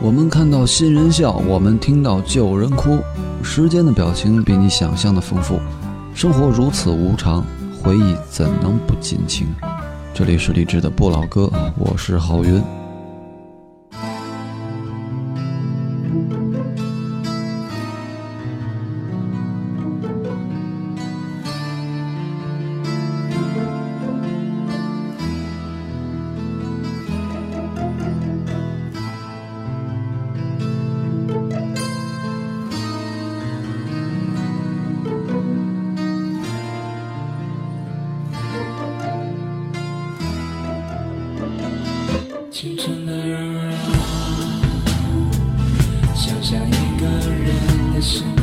我们看到新人笑我们听到旧人哭时间的表情比你想象的丰富生活如此无常回忆怎能不尽情？这里是励志的不老歌我是郝云。清晨的人啊想象一个人的生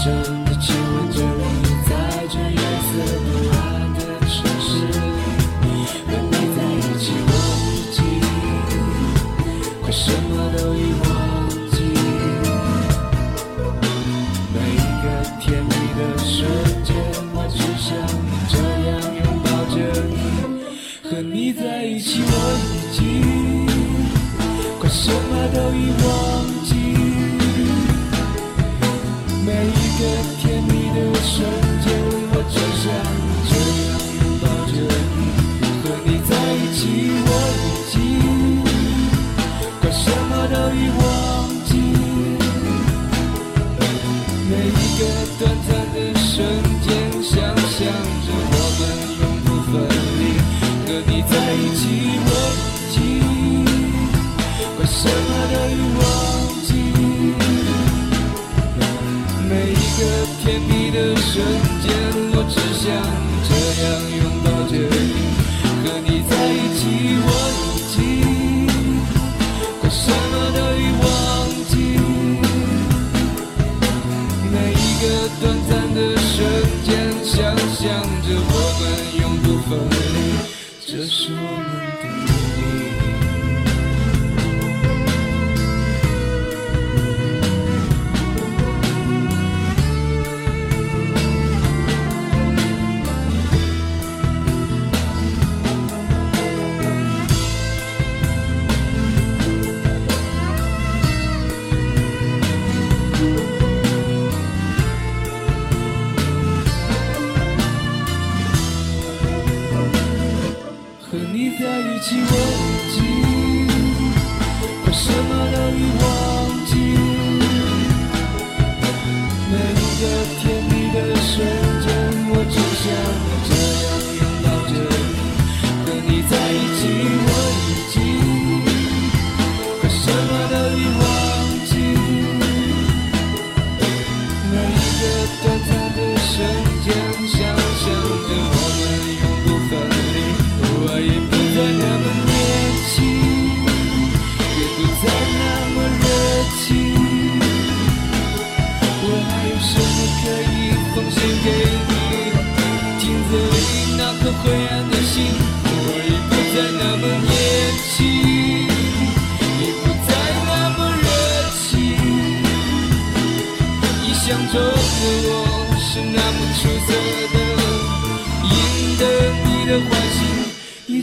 ocean 以忘记每一个短暂的瞬间，想象着我们永不分离。和你在一起，我记，把惯什么都已忘记。每一个甜蜜的瞬间，我只想。moment.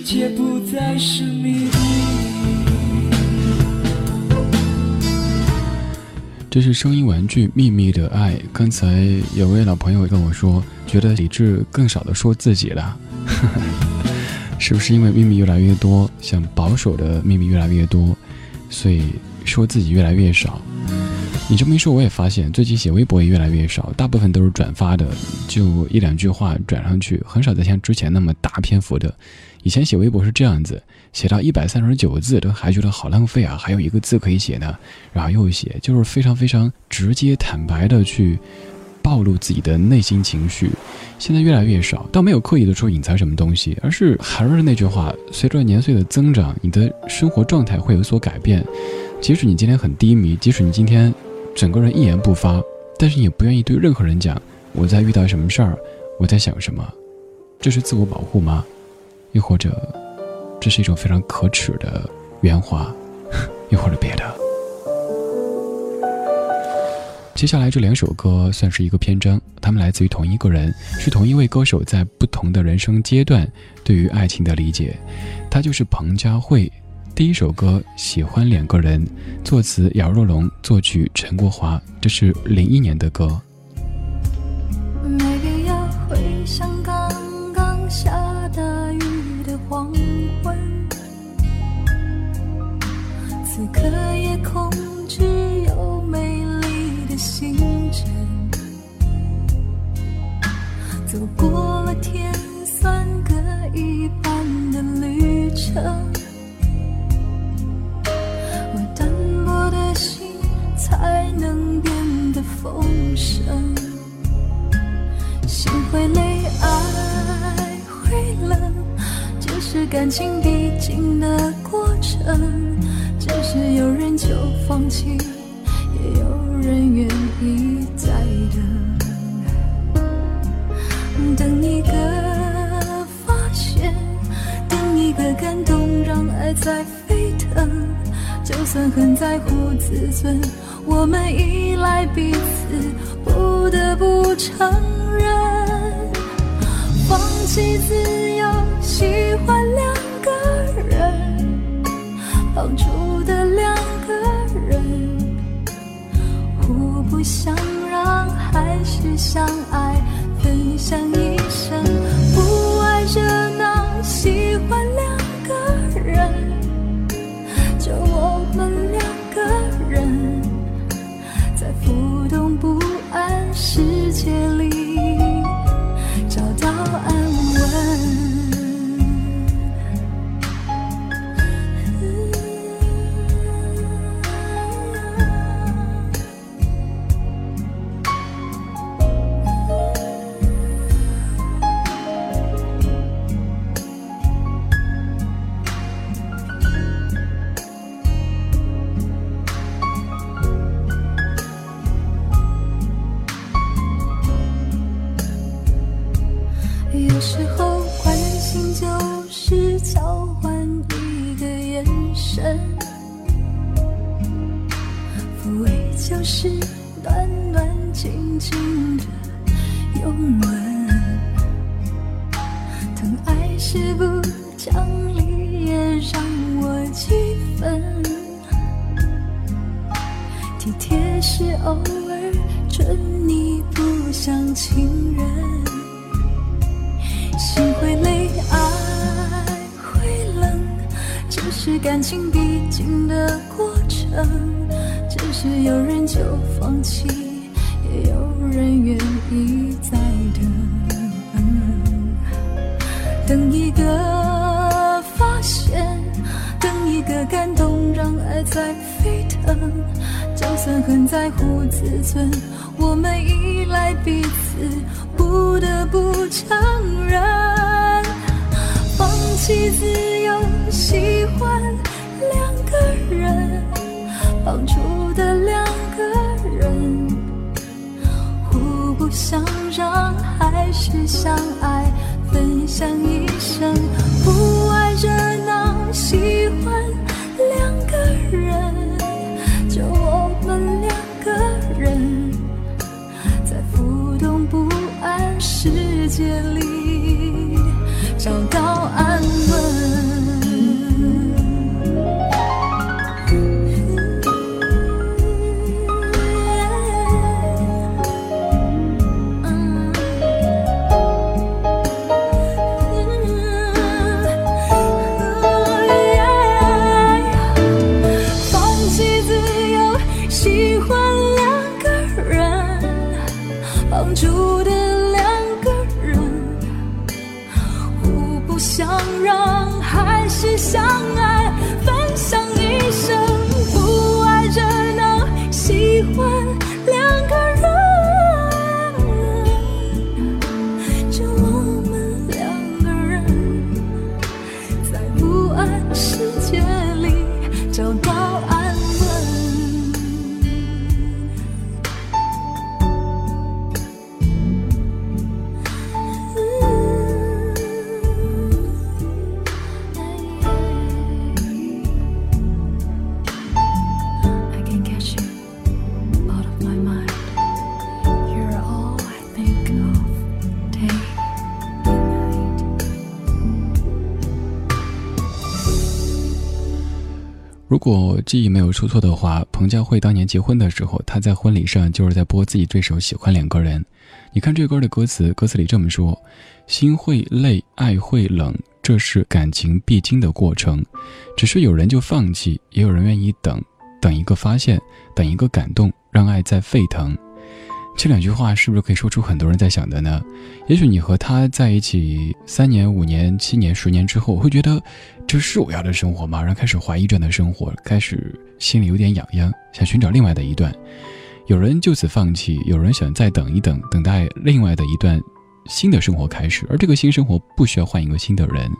界不再是秘密。这是声音玩具《秘密的爱》。刚才有位老朋友跟我说，觉得李志更少的说自己了，是不是因为秘密越来越多，想保守的秘密越来越多，所以说自己越来越少？你这么一说，我也发现最近写微博也越来越少，大部分都是转发的，就一两句话转上去，很少再像之前那么大篇幅的。以前写微博是这样子，写到一百三十九个字都还觉得好浪费啊，还有一个字可以写呢，然后又写，就是非常非常直接坦白的去暴露自己的内心情绪。现在越来越少，倒没有刻意的说隐藏什么东西，而是还是那句话，随着年岁的增长，你的生活状态会有所改变。即使你今天很低迷，即使你今天。整个人一言不发，但是你也不愿意对任何人讲我在遇到什么事儿，我在想什么，这是自我保护吗？又或者，这是一种非常可耻的圆滑，又或者别的？接下来这两首歌算是一个篇章，它们来自于同一个人，是同一位歌手在不同的人生阶段对于爱情的理解，他就是彭佳慧。第一首歌《喜欢两个人》，作词姚若龙，作曲陈国华，这是零一年的歌。得丰盛。心会累，爱会冷，这是感情必经的过程。只是有人就放弃，也有人愿意再等。等一个发现，等一个感动，让爱在沸腾。就算很在乎自尊。我们依赖彼此，不得不承认，放弃自由，喜欢两个人，绑住的两个人，互不相让还是相爱，分享一生，有时候，关心就是交换一个眼神；抚慰就是暖暖紧紧的拥吻；疼爱是不讲理，也让我气愤体贴。是偶尔春泥不相情人。心会累，爱会冷，这是感情必经的过程，只是有人就放弃，也有人愿意再等。等一个发现，等一个感动，让爱在沸腾。就算很在乎自尊，我们依赖彼此，不得不承认，放弃自由，喜欢。两个人绑住的两个人，互不相让还是相爱，分享一生。不爱热闹，喜欢两个人，就我们两个人，在浮动不世界里找到爱。如果记忆没有出错的话，彭佳慧当年结婚的时候，她在婚礼上就是在播自己这首《喜欢两个人》。你看这歌的歌词，歌词里这么说：“心会累，爱会冷，这是感情必经的过程。只是有人就放弃，也有人愿意等，等一个发现，等一个感动，让爱再沸腾。”这两句话是不是可以说出很多人在想的呢？也许你和他在一起三年、五年、七年、十年之后，会觉得这是我要的生活吗？然后开始怀疑这样的生活，开始心里有点痒痒，想寻找另外的一段。有人就此放弃，有人想再等一等，等待另外的一段新的生活开始。而这个新生活不需要换一个新的人，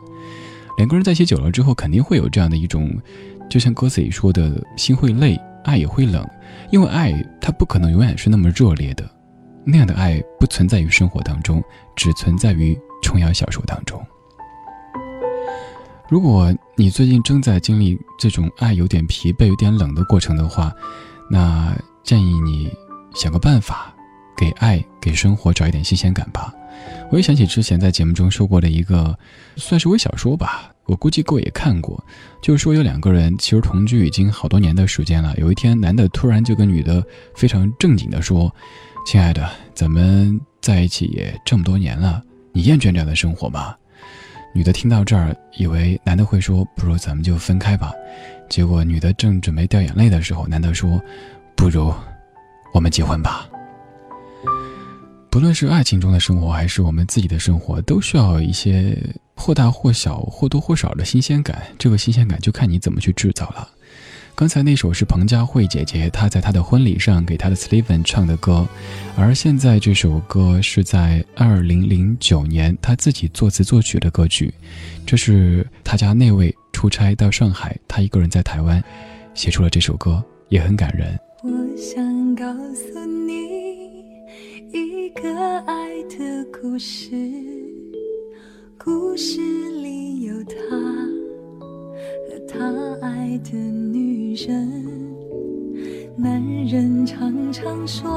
两个人在一起久了之后，肯定会有这样的一种，就像歌词里说的，心会累，爱也会冷，因为爱它不可能永远是那么热烈的，那样的爱不存在于生活当中，只存在于琼瑶小说当中。如果你最近正在经历这种爱有点疲惫、有点冷的过程的话，那建议你想个办法，给爱、给生活找一点新鲜感吧。我也想起之前在节目中说过的一个，算是微小说吧，我估计各位也看过，就是说有两个人其实同居已经好多年的时间了，有一天男的突然就跟女的非常正经的说：“亲爱的，咱们在一起也这么多年了，你厌倦这样的生活吗？”女的听到这儿，以为男的会说：“不如咱们就分开吧。”结果女的正准备掉眼泪的时候，男的说：“不如我们结婚吧。”不论是爱情中的生活，还是我们自己的生活，都需要一些或大或小、或多或少的新鲜感。这个新鲜感就看你怎么去制造了。刚才那首是彭佳慧姐姐她在她的婚礼上给她的 Steven 唱的歌，而现在这首歌是在二零零九年她自己作词作曲的歌曲。这是她家那位出差到上海，她一个人在台湾写出了这首歌，也很感人。我想告诉你一个爱的故事，故事身。男人常常说，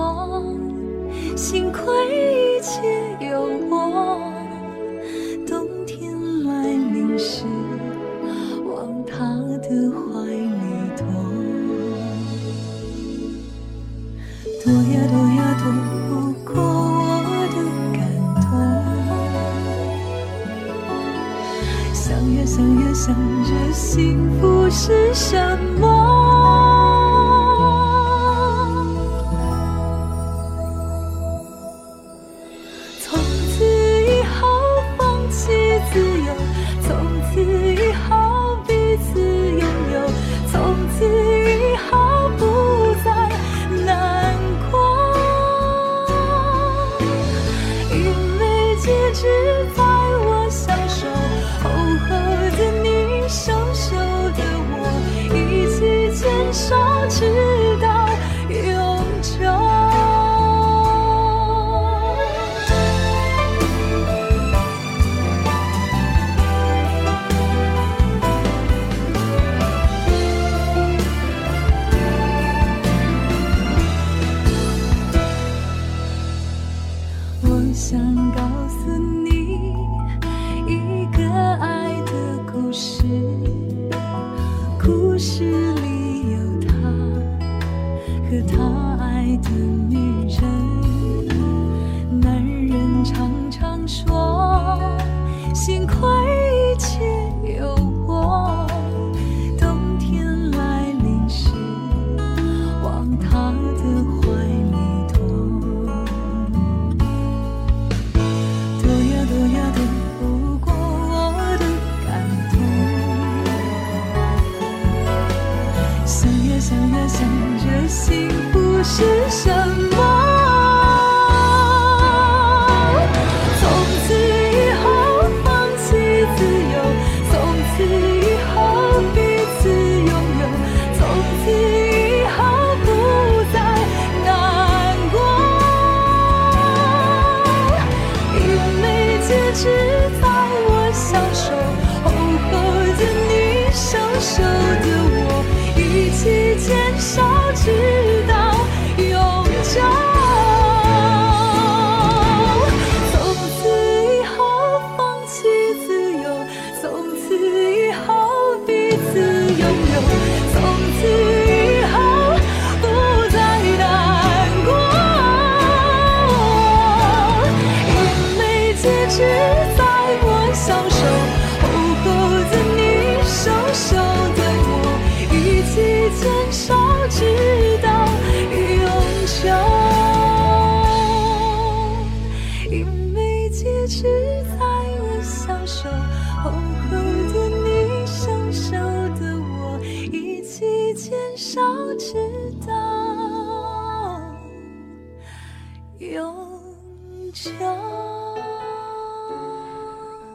想着幸福是什么。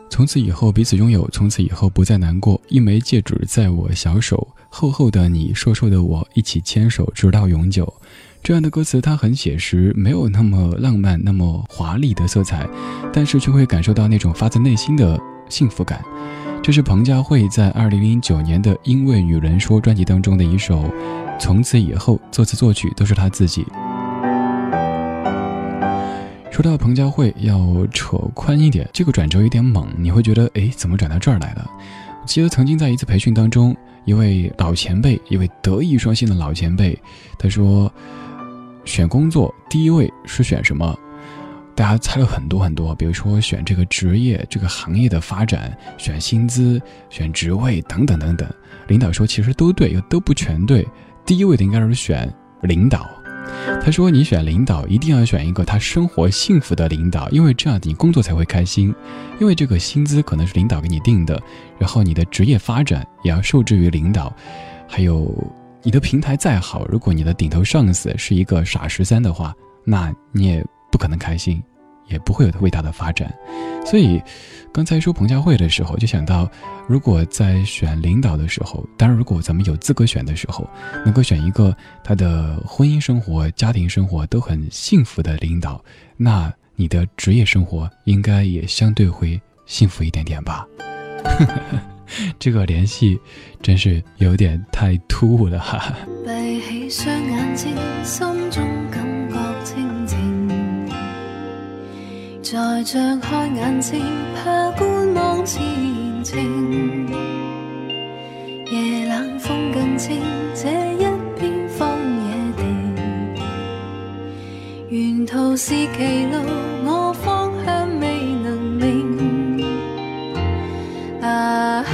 从此以后彼此拥有，从此以后不再难过。一枚戒指在我小手，厚厚的你，瘦瘦的我，一起牵手直到永久。这样的歌词它很写实，没有那么浪漫、那么华丽的色彩，但是却会感受到那种发自内心的幸福感。这是彭佳慧在二零零九年的《因为女人说》专辑当中的一首《从此以后》，作词作曲都是她自己。说到彭佳慧，要扯宽一点，这个转折有点猛，你会觉得，哎，怎么转到这儿来了？我记得曾经在一次培训当中，一位老前辈，一位德艺双馨的老前辈，他说，选工作第一位是选什么？大家猜了很多很多，比如说选这个职业、这个行业的发展，选薪资、选职位等等等等。领导说，其实都对，又都不全对。第一位的应该是选领导。他说：“你选领导一定要选一个他生活幸福的领导，因为这样你工作才会开心。因为这个薪资可能是领导给你定的，然后你的职业发展也要受制于领导。还有你的平台再好，如果你的顶头上司是一个傻十三的话，那你也不可能开心，也不会有伟大的发展。所以，刚才说彭佳慧的时候，就想到，如果在选领导的时候，当然如果咱们有资格选的时候，能够选一个他的婚姻生活、家庭生活都很幸福的领导，那你的职业生活应该也相对会幸福一点点吧。这个联系真是有点太突兀了哈。闭起双眼睛，心中感再张开眼睛，怕观望前程。夜冷风更清，这一片荒野地，沿途是歧路，我方向未能明。啊哈，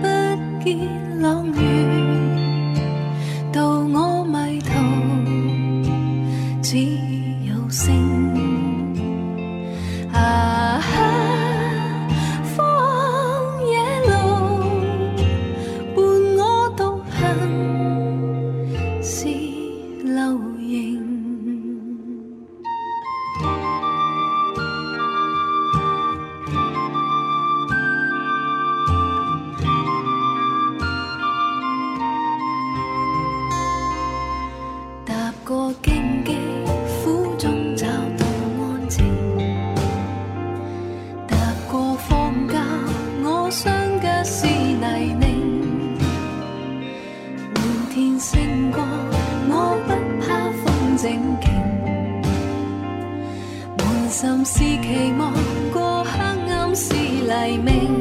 不见我双脚是泥泞满天星光我不怕风正劲满心是期望过黑暗是黎明。